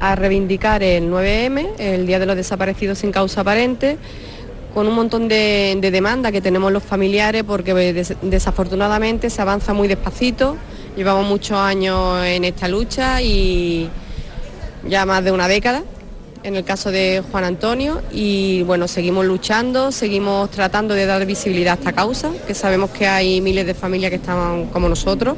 a reivindicar el 9M, el Día de los Desaparecidos sin causa aparente, con un montón de, de demandas que tenemos los familiares porque des- desafortunadamente se avanza muy despacito, llevamos muchos años en esta lucha y ya más de una década en el caso de Juan Antonio. Y bueno, seguimos luchando, seguimos tratando de dar visibilidad a esta causa, que sabemos que hay miles de familias que están como nosotros.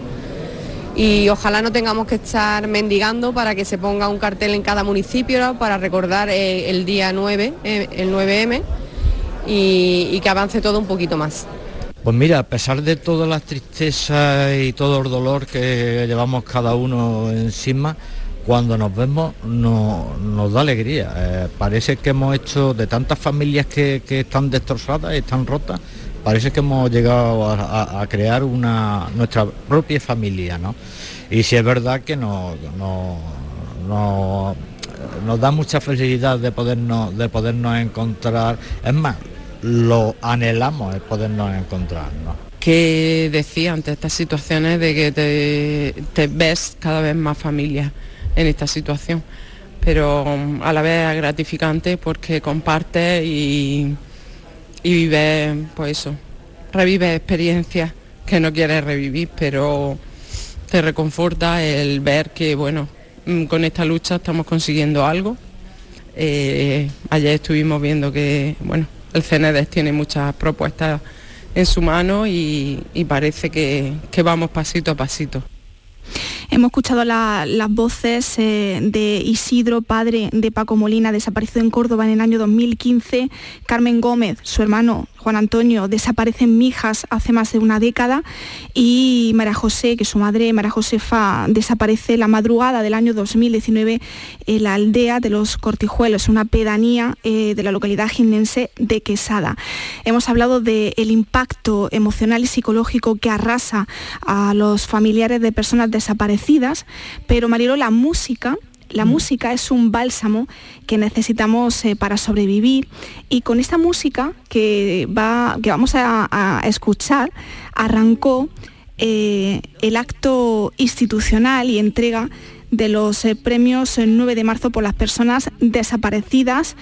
Y ojalá no tengamos que estar mendigando para que se ponga un cartel en cada municipio para recordar eh, el día 9, eh, el 9M y, y que avance todo un poquito más. Pues mira, a pesar de todas las tristezas y todo el dolor que llevamos cada uno encima, cuando nos vemos no- nos da alegría. Eh, parece que hemos hecho de tantas familias que, están destrozadas, están rotas, parece que hemos llegado a, crear una nuestra propia familia, ¿no? Y si es verdad que nos, nos, nos- nos da mucha felicidad de podernos, de podernos encontrar. Es más, lo anhelamos el podernos encontrar, ¿no? que decía ante estas situaciones de que te, te ves cada vez más familia en esta situación, pero mm, a la vez es gratificante porque compartes y, y vives, pues eso, revives experiencias que no quieres revivir, pero te reconforta el ver que, bueno, mm, con esta lucha estamos consiguiendo algo. Eh, ayer estuvimos viendo que, bueno, el CNEDES tiene muchas propuestas en su mano y, parece que, vamos pasito a pasito. Hemos escuchado la- las voces eh, de Isidro, padre de Paco Molina, desaparecido en Córdoba en el año 2015, Carmen Gómez, su hermano Juan Antonio, desaparece en Mijas hace más de una década, y María José, que su madre, María Josefa, desaparece la madrugada del año 2019 en la aldea de los Cortijuelos, una pedanía eh, de la localidad jiennense de Quesada. Hemos hablado del impacto emocional y psicológico que arrasa a los familiares de personas desaparecidas, pero Marilo, la música la música es un bálsamo que necesitamos eh, para sobrevivir y con esta música que, va, que vamos a, a escuchar arrancó eh, el acto institucional y entrega de los eh, premios el 9 de marzo por las personas desaparecidas.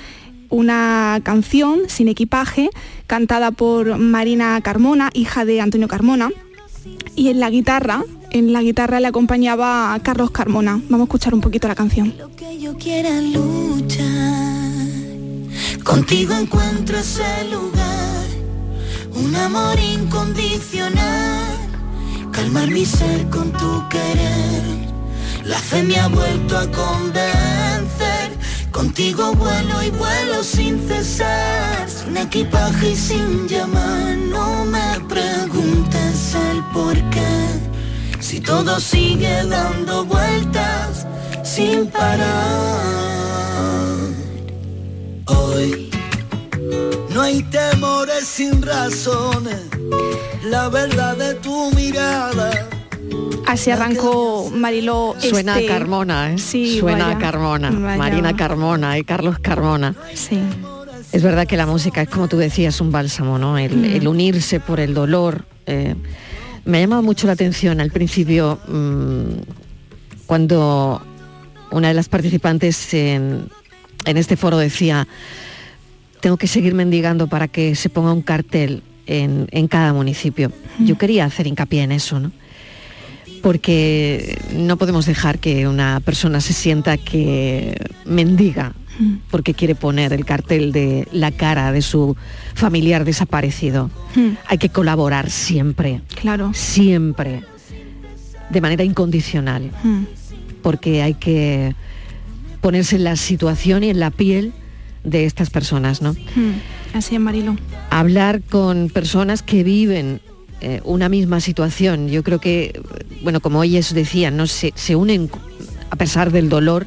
Una canción sin equipaje cantada por Marina Carmona, hija de Antonio Carmona, y en la guitarra, en la guitarra le acompañaba a Carlos Carmona. Vamos a escuchar un poquito la canción. que yo quiera luchar. Contigo encuentro ese lugar, un amor incondicional. Calmar mi ser con tu querer. La fe me ha vuelto a convencer. Contigo vuelo y vuelo sin cesar. Sin equipaje y sin llamar. No me preguntes el por qué. Si todo sigue dando vueltas sin parar. Hoy no hay temores sin razones. La verdad de tu mirada. Así arrancó Mariló. Suena este- a Carmona, ¿eh? Sí, Suena vaya, a Carmona, vaya. Marina Carmona y Carlos Carmona. Sí. Es verdad que la música es como tú decías, un bálsamo, ¿no? El, Mm. el unirse por el dolor. eh, me ha llamado mucho la atención al principio mm, cuando una de las participantes en, en este foro decía, tengo que seguir mendigando para que se ponga un cartel en, en cada municipio. Yo quería hacer hincapié en eso, ¿no? Porque no podemos dejar que una persona se sienta que mendiga porque quiere poner el cartel de la cara de su familiar desaparecido. Hmm. Hay que colaborar siempre. Claro. Siempre. De manera incondicional. Hmm. Porque hay que ponerse en la situación y en la piel de estas personas, ¿no? Hmm. Así es, Marilo. hablar con personas que viven eh, una misma situación. Yo creo que, bueno, como ellos decían, ¿no? se, se unen a pesar del dolor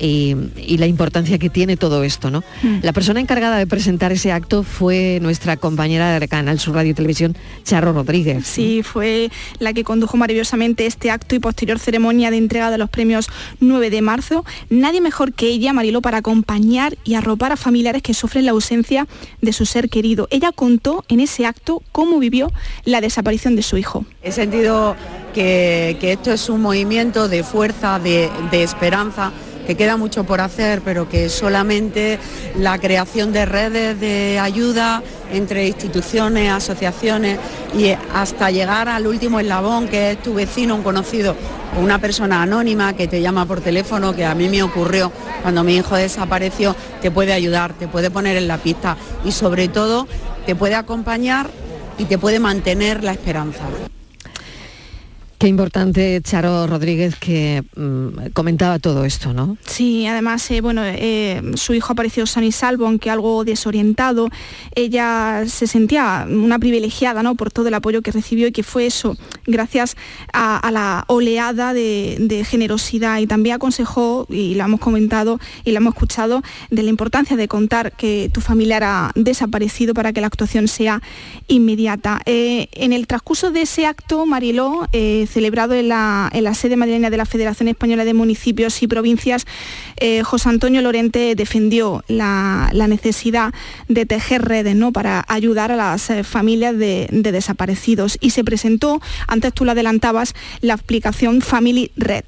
y, y la importancia que tiene todo esto, ¿no? Mm. La persona encargada de presentar ese acto fue nuestra compañera de Canal Sur Radio y Televisión, Charo Rodríguez. Sí, fue la que condujo maravillosamente este acto y posterior ceremonia de entrega de los premios 9 de marzo. Nadie mejor que ella, Marilo, para acompañar y arropar a familiares que sufren la ausencia de su ser querido. Ella contó en ese acto cómo vivió la desaparición de su hijo. He sentido que, que esto es un movimiento de fuerza, de, de esperanza, que queda mucho por hacer, pero que solamente la creación de redes de ayuda entre instituciones, asociaciones y hasta llegar al último eslabón, que es tu vecino, un conocido, una persona anónima que te llama por teléfono, que a mí me ocurrió cuando mi hijo desapareció, te puede ayudar, te puede poner en la pista y sobre todo te puede acompañar y te puede mantener la esperanza. Qué importante, Charo Rodríguez, que mm, comentaba todo esto, ¿no? Sí, además, eh, bueno, eh, su hijo apareció sano y salvo, aunque algo desorientado. Ella se sentía una privilegiada, ¿no? Por todo el apoyo que recibió y que fue eso, gracias a, la oleada de, generosidad. Y también aconsejó, y lo hemos comentado y lo hemos escuchado, de la importancia de contar que tu familiar ha desaparecido para que la actuación sea inmediata. Eh, en el transcurso de ese acto, Mariló, celebrado en la, en la, sede madrileña de la Federación Española de Municipios y Provincias, eh, José Antonio Lorente defendió la, la, necesidad de tejer redes ¿no? para ayudar a las eh, familias de, de, desaparecidos y se presentó, antes tú lo adelantabas, la aplicación Family Red.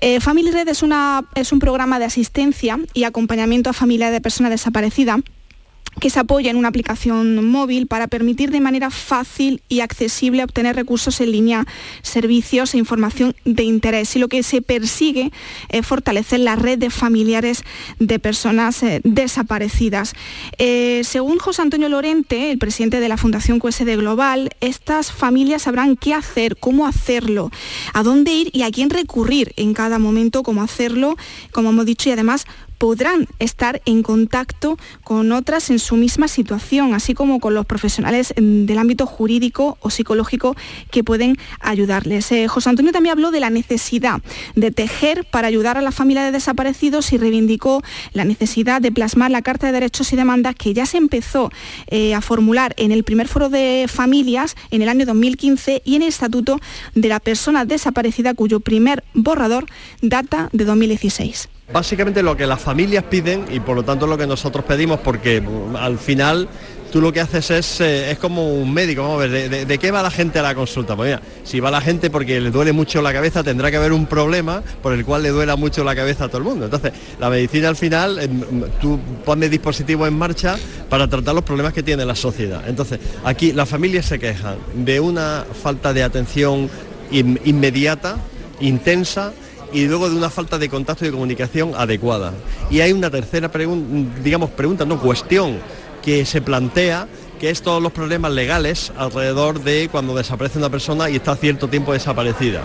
Eh, Family Red es, una, es un programa de asistencia y acompañamiento a familias de personas desaparecidas que se apoya en una aplicación móvil para permitir de manera fácil y accesible obtener recursos en línea, servicios e información de interés. Y lo que se persigue es fortalecer la red de familiares de personas eh, desaparecidas. Eh, según José Antonio Lorente, el presidente de la Fundación QSD Global, estas familias sabrán qué hacer, cómo hacerlo, a dónde ir y a quién recurrir en cada momento, cómo hacerlo, como hemos dicho, y además podrán estar en contacto con otras en su misma situación, así como con los profesionales del ámbito jurídico o psicológico que pueden ayudarles. Eh, José Antonio también habló de la necesidad de tejer para ayudar a la familia de desaparecidos y reivindicó la necesidad de plasmar la Carta de Derechos y Demandas que ya se empezó eh, a formular en el primer foro de familias en el año 2015 y en el Estatuto de la Persona Desaparecida cuyo primer borrador data de 2016. Básicamente lo que las familias piden y por lo tanto lo que nosotros pedimos porque mm, al final tú lo que haces es, eh, es como un médico, vamos a ver, de, qué va la gente a la consulta? Pues mira, si va la gente porque le duele mucho la cabeza, tendrá que haber un problema por el cual le duela mucho la cabeza a todo el mundo. Entonces, la medicina al final, eh, tú pones dispositivos en marcha para tratar los problemas que tiene la sociedad. Entonces, aquí las familias se quejan de una falta de atención in, inmediata, intensa, y luego de una falta de contacto y de comunicación adecuada. Y hay una tercera pregunta, digamos, pregunta, no, cuestión que se plantea que es todos los problemas legales alrededor de cuando desaparece una persona y está cierto tiempo desaparecida.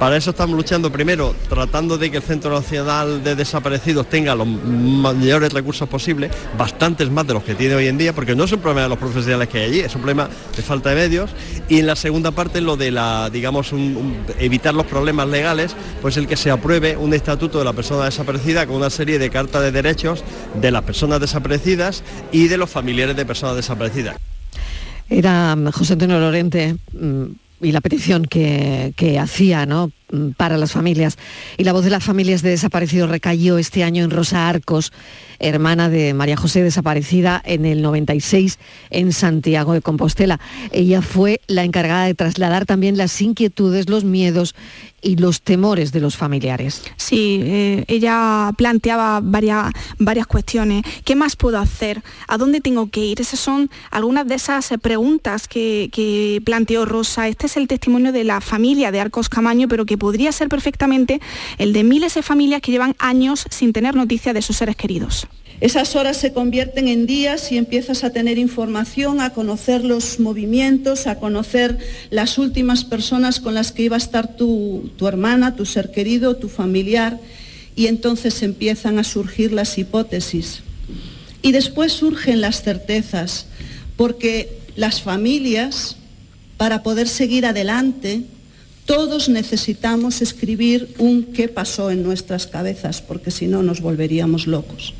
Para eso estamos luchando primero, tratando de que el Centro Nacional de Desaparecidos tenga los mayores recursos posibles, bastantes más de los que tiene hoy en día, porque no es un problema de los profesionales que hay allí, es un problema de falta de medios. Y en la segunda parte lo de la, digamos, evitar los problemas legales, pues el que se apruebe un estatuto de la persona desaparecida con una serie de cartas de derechos de las personas desaparecidas y de los familiares de personas desaparecidas. Era José Antonio Lorente y la petición que, que hacía ¿no? Para las familias. Y la voz de las familias de desaparecidos recayó este año en Rosa Arcos, hermana de María José desaparecida en el 96 en Santiago de Compostela. Ella fue la encargada de trasladar también las inquietudes, los miedos y los temores de los familiares. Sí, eh, ella planteaba varias, varias cuestiones. ¿Qué más puedo hacer? ¿A dónde tengo que ir? Esas son algunas de esas preguntas que, que planteó Rosa. Este es el testimonio de la familia de Arcos Camaño, pero que podría ser perfectamente el de miles de familias que llevan años sin tener noticia de sus seres queridos. Esas horas se convierten en días y empiezas a tener información, a conocer los movimientos, a conocer las últimas personas con las que iba a estar tu, hermana, tu ser querido, tu familiar, y entonces empiezan a surgir las hipótesis. Y después surgen las certezas, porque las familias, para poder seguir adelante, Todos necesitamos escribir un qué pasó en nuestras cabezas, porque si no nos volveríamos locos.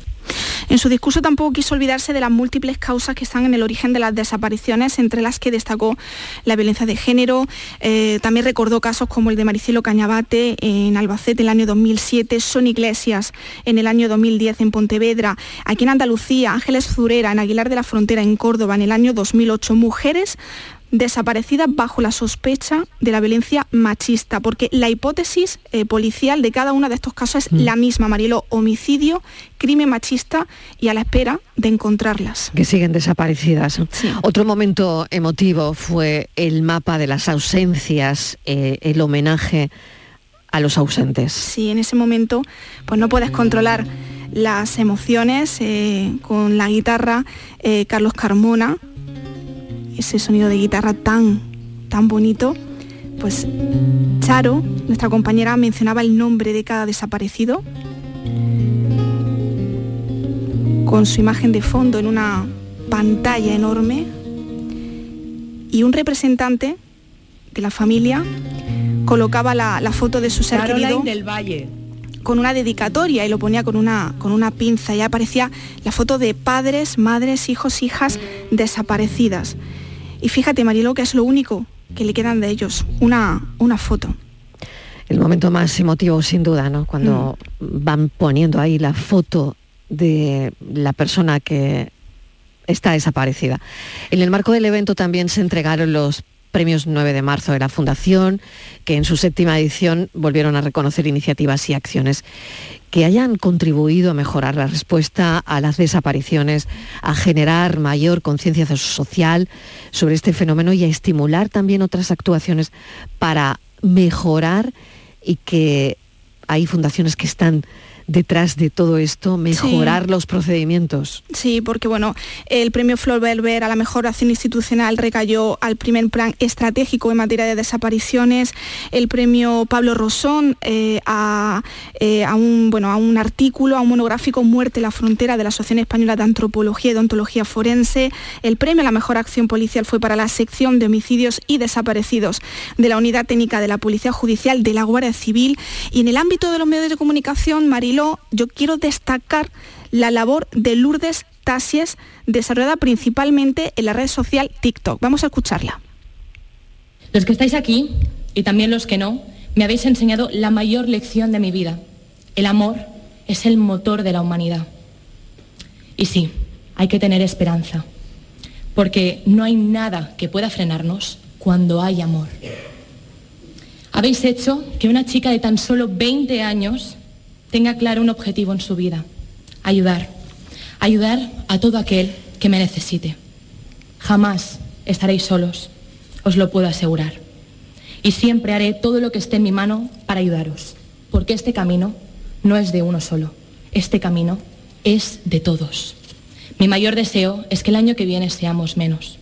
En su discurso tampoco quiso olvidarse de las múltiples causas que están en el origen de las desapariciones, entre las que destacó la violencia de género. Eh, también recordó casos como el de Maricelo Cañabate en Albacete en el año 2007, Son Iglesias en el año 2010 en Pontevedra, aquí en Andalucía, Ángeles Zurera en Aguilar de la Frontera en Córdoba en el año 2008. Mujeres desaparecidas bajo la sospecha de la violencia machista, porque la hipótesis eh, policial de cada uno de estos casos es Mm. la misma, Marielo, homicidio, crimen machista y a la espera de encontrarlas. que siguen desaparecidas. Otro momento emotivo fue el mapa de las ausencias, eh, el homenaje a los ausentes. Sí, en ese momento pues no puedes controlar las emociones eh, con la guitarra Carlos Carmona, ese sonido de guitarra tan, tan bonito, pues Charo, nuestra compañera, mencionaba el nombre de cada desaparecido con su imagen de fondo en una pantalla enorme y un representante de la familia colocaba la, la foto de su ser Caroline querido del Valle. con una dedicatoria y lo ponía con una, con una pinza y aparecía la foto de padres, madres, hijos, hijas desaparecidas. Y fíjate, Marielo, que es lo único que le quedan de ellos, una, una foto. El momento más emotivo, sin duda, ¿no? Cuando van poniendo ahí la foto de la persona que está desaparecida. En el marco del evento también se entregaron los premios 9 de marzo de la Fundación, que en su séptima edición volvieron a reconocer iniciativas y acciones que hayan contribuido a mejorar la respuesta a las desapariciones, a generar mayor conciencia social sobre este fenómeno y a estimular también otras actuaciones para mejorar y que hay fundaciones que están detrás de todo esto, mejorar los procedimientos. Sí, porque bueno, el premio Flor Berber a la mejor acción institucional recayó al primer plan estratégico en materia de desapariciones, el premio Pablo Rosón eh, a, eh, a un, bueno, a un artículo, a un monográfico Muerte en la frontera de la Asociación Española de Antropología y Odontología Forense, el premio a la mejor acción policial fue para la sección de homicidios y desaparecidos de la Unidad Técnica de la Policía Judicial de la Guardia Civil. Y en el ámbito de los medios de comunicación, Yo quiero destacar la labor de Lourdes Tasies, desarrollada principalmente en la red social TikTok. Vamos a escucharla. Los que estáis aquí, y también los que no, me habéis enseñado la mayor lección de mi vida. El amor es el motor de la humanidad. Y sí, hay que tener esperanza, porque no hay nada que pueda frenarnos cuando hay amor. Habéis hecho que una chica de tan solo 20 años tenga claro un objetivo en su vida, ayudar, ayudar a todo aquel que me necesite. Jamás estaréis solos, os lo puedo asegurar. Y siempre haré todo lo que esté en mi mano para ayudaros, porque este camino no es de uno solo, este camino es de todos. Mi mayor deseo es que el año que viene seamos menos.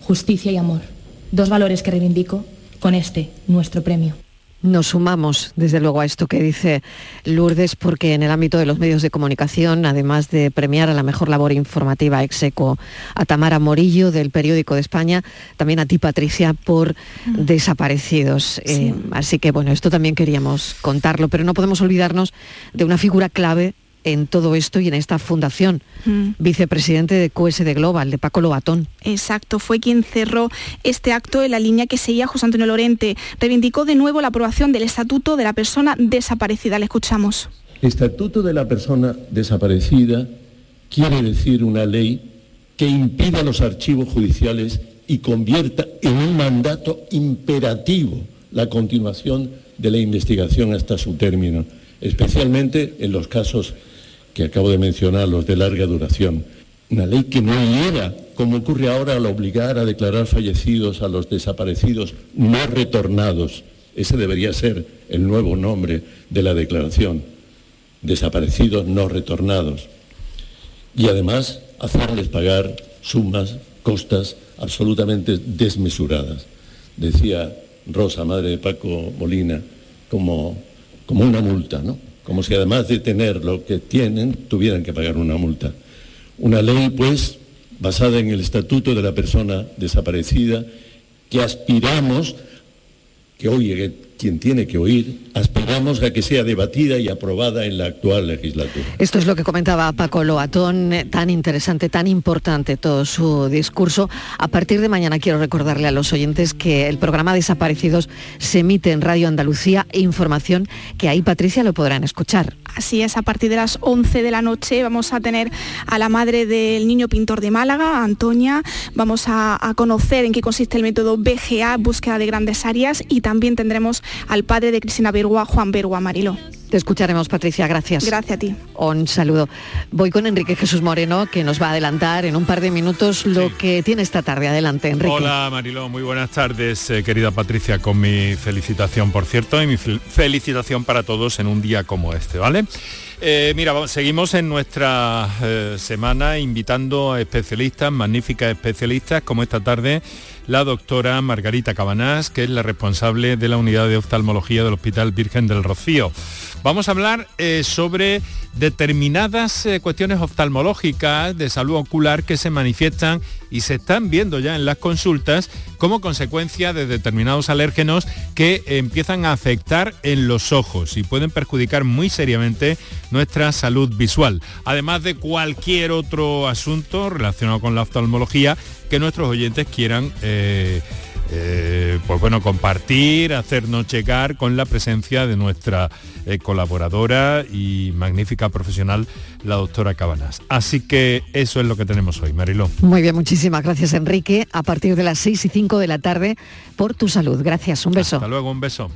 Justicia y amor, dos valores que reivindico con este, nuestro premio. Nos sumamos, desde luego, a esto que dice Lourdes, porque en el ámbito de los medios de comunicación, además de premiar a la mejor labor informativa ex equo a Tamara Morillo del Periódico de España, también a ti, Patricia, por desaparecidos. Eh, así que, bueno, esto también queríamos contarlo, pero no podemos olvidarnos de una figura clave en todo esto y en esta fundación, Mm. vicepresidente de QSD Global, de Paco Lobatón. Exacto, fue quien cerró este acto en la línea que seguía José Antonio Lorente. Reivindicó de nuevo la aprobación del Estatuto de la Persona Desaparecida. Le escuchamos. Estatuto de la persona desaparecida quiere decir una ley que impida los archivos judiciales y convierta en un mandato imperativo la continuación de la investigación hasta su término, especialmente en los casos que acabo de mencionar, los de larga duración. Una ley que no hiera, como ocurre ahora al obligar a declarar fallecidos a los desaparecidos no retornados. Ese debería ser el nuevo nombre de la declaración. Desaparecidos no retornados. Y además hacerles pagar sumas, costas absolutamente desmesuradas. Decía Rosa, madre de Paco Molina, como, como una multa, ¿no? Como si además de tener lo que tienen, tuvieran que pagar una multa. Una ley, pues, basada en el Estatuto de la Persona Desaparecida, que aspiramos que oye quien tiene que oír, aspiramos a que sea debatida y aprobada en la actual legislatura. Esto es lo que comentaba Paco Loatón, eh, tan interesante, tan importante todo su discurso. A partir de mañana quiero recordarle a los oyentes que el programa Desaparecidos se emite en Radio Andalucía e información que ahí Patricia lo podrán escuchar. Así es, a partir de las 11 de la noche vamos a tener a la madre del niño pintor de Málaga, Antonia, vamos a, a conocer en qué consiste el método BGA, búsqueda de grandes áreas, y también tendremos al padre de Cristina Bergua, Juan Bergua Marilo. Te escucharemos, Patricia, gracias. Gracias a ti. Un saludo. Voy con Enrique Jesús Moreno, que nos va a adelantar en un par de minutos lo que tiene esta tarde. Adelante, Enrique. Hola, Mariló, muy buenas tardes, eh, querida Patricia, con mi felicitación, por cierto, y mi fel- felicitación para todos en un día como este, ¿vale? Eh, mira, seguimos en nuestra eh, semana invitando a especialistas, magníficas especialistas, como esta tarde la doctora Margarita Cabanás, que es la responsable de la unidad de oftalmología del Hospital Virgen del Rocío. Vamos a hablar eh, sobre determinadas cuestiones oftalmológicas de salud ocular que se manifiestan y se están viendo ya en las consultas como consecuencia de determinados alérgenos que empiezan a afectar en los ojos y pueden perjudicar muy seriamente nuestra salud visual. Además de cualquier otro asunto relacionado con la oftalmología que nuestros oyentes quieran eh, eh, pues bueno, compartir, hacernos llegar con la presencia de nuestra eh, colaboradora y magnífica profesional, la doctora Cabanas. Así que eso es lo que tenemos hoy, Mariló. Muy bien, muchísimas gracias, Enrique. A partir de las 6 y 5 de la tarde, por tu salud. Gracias, un beso. Hasta luego, un beso.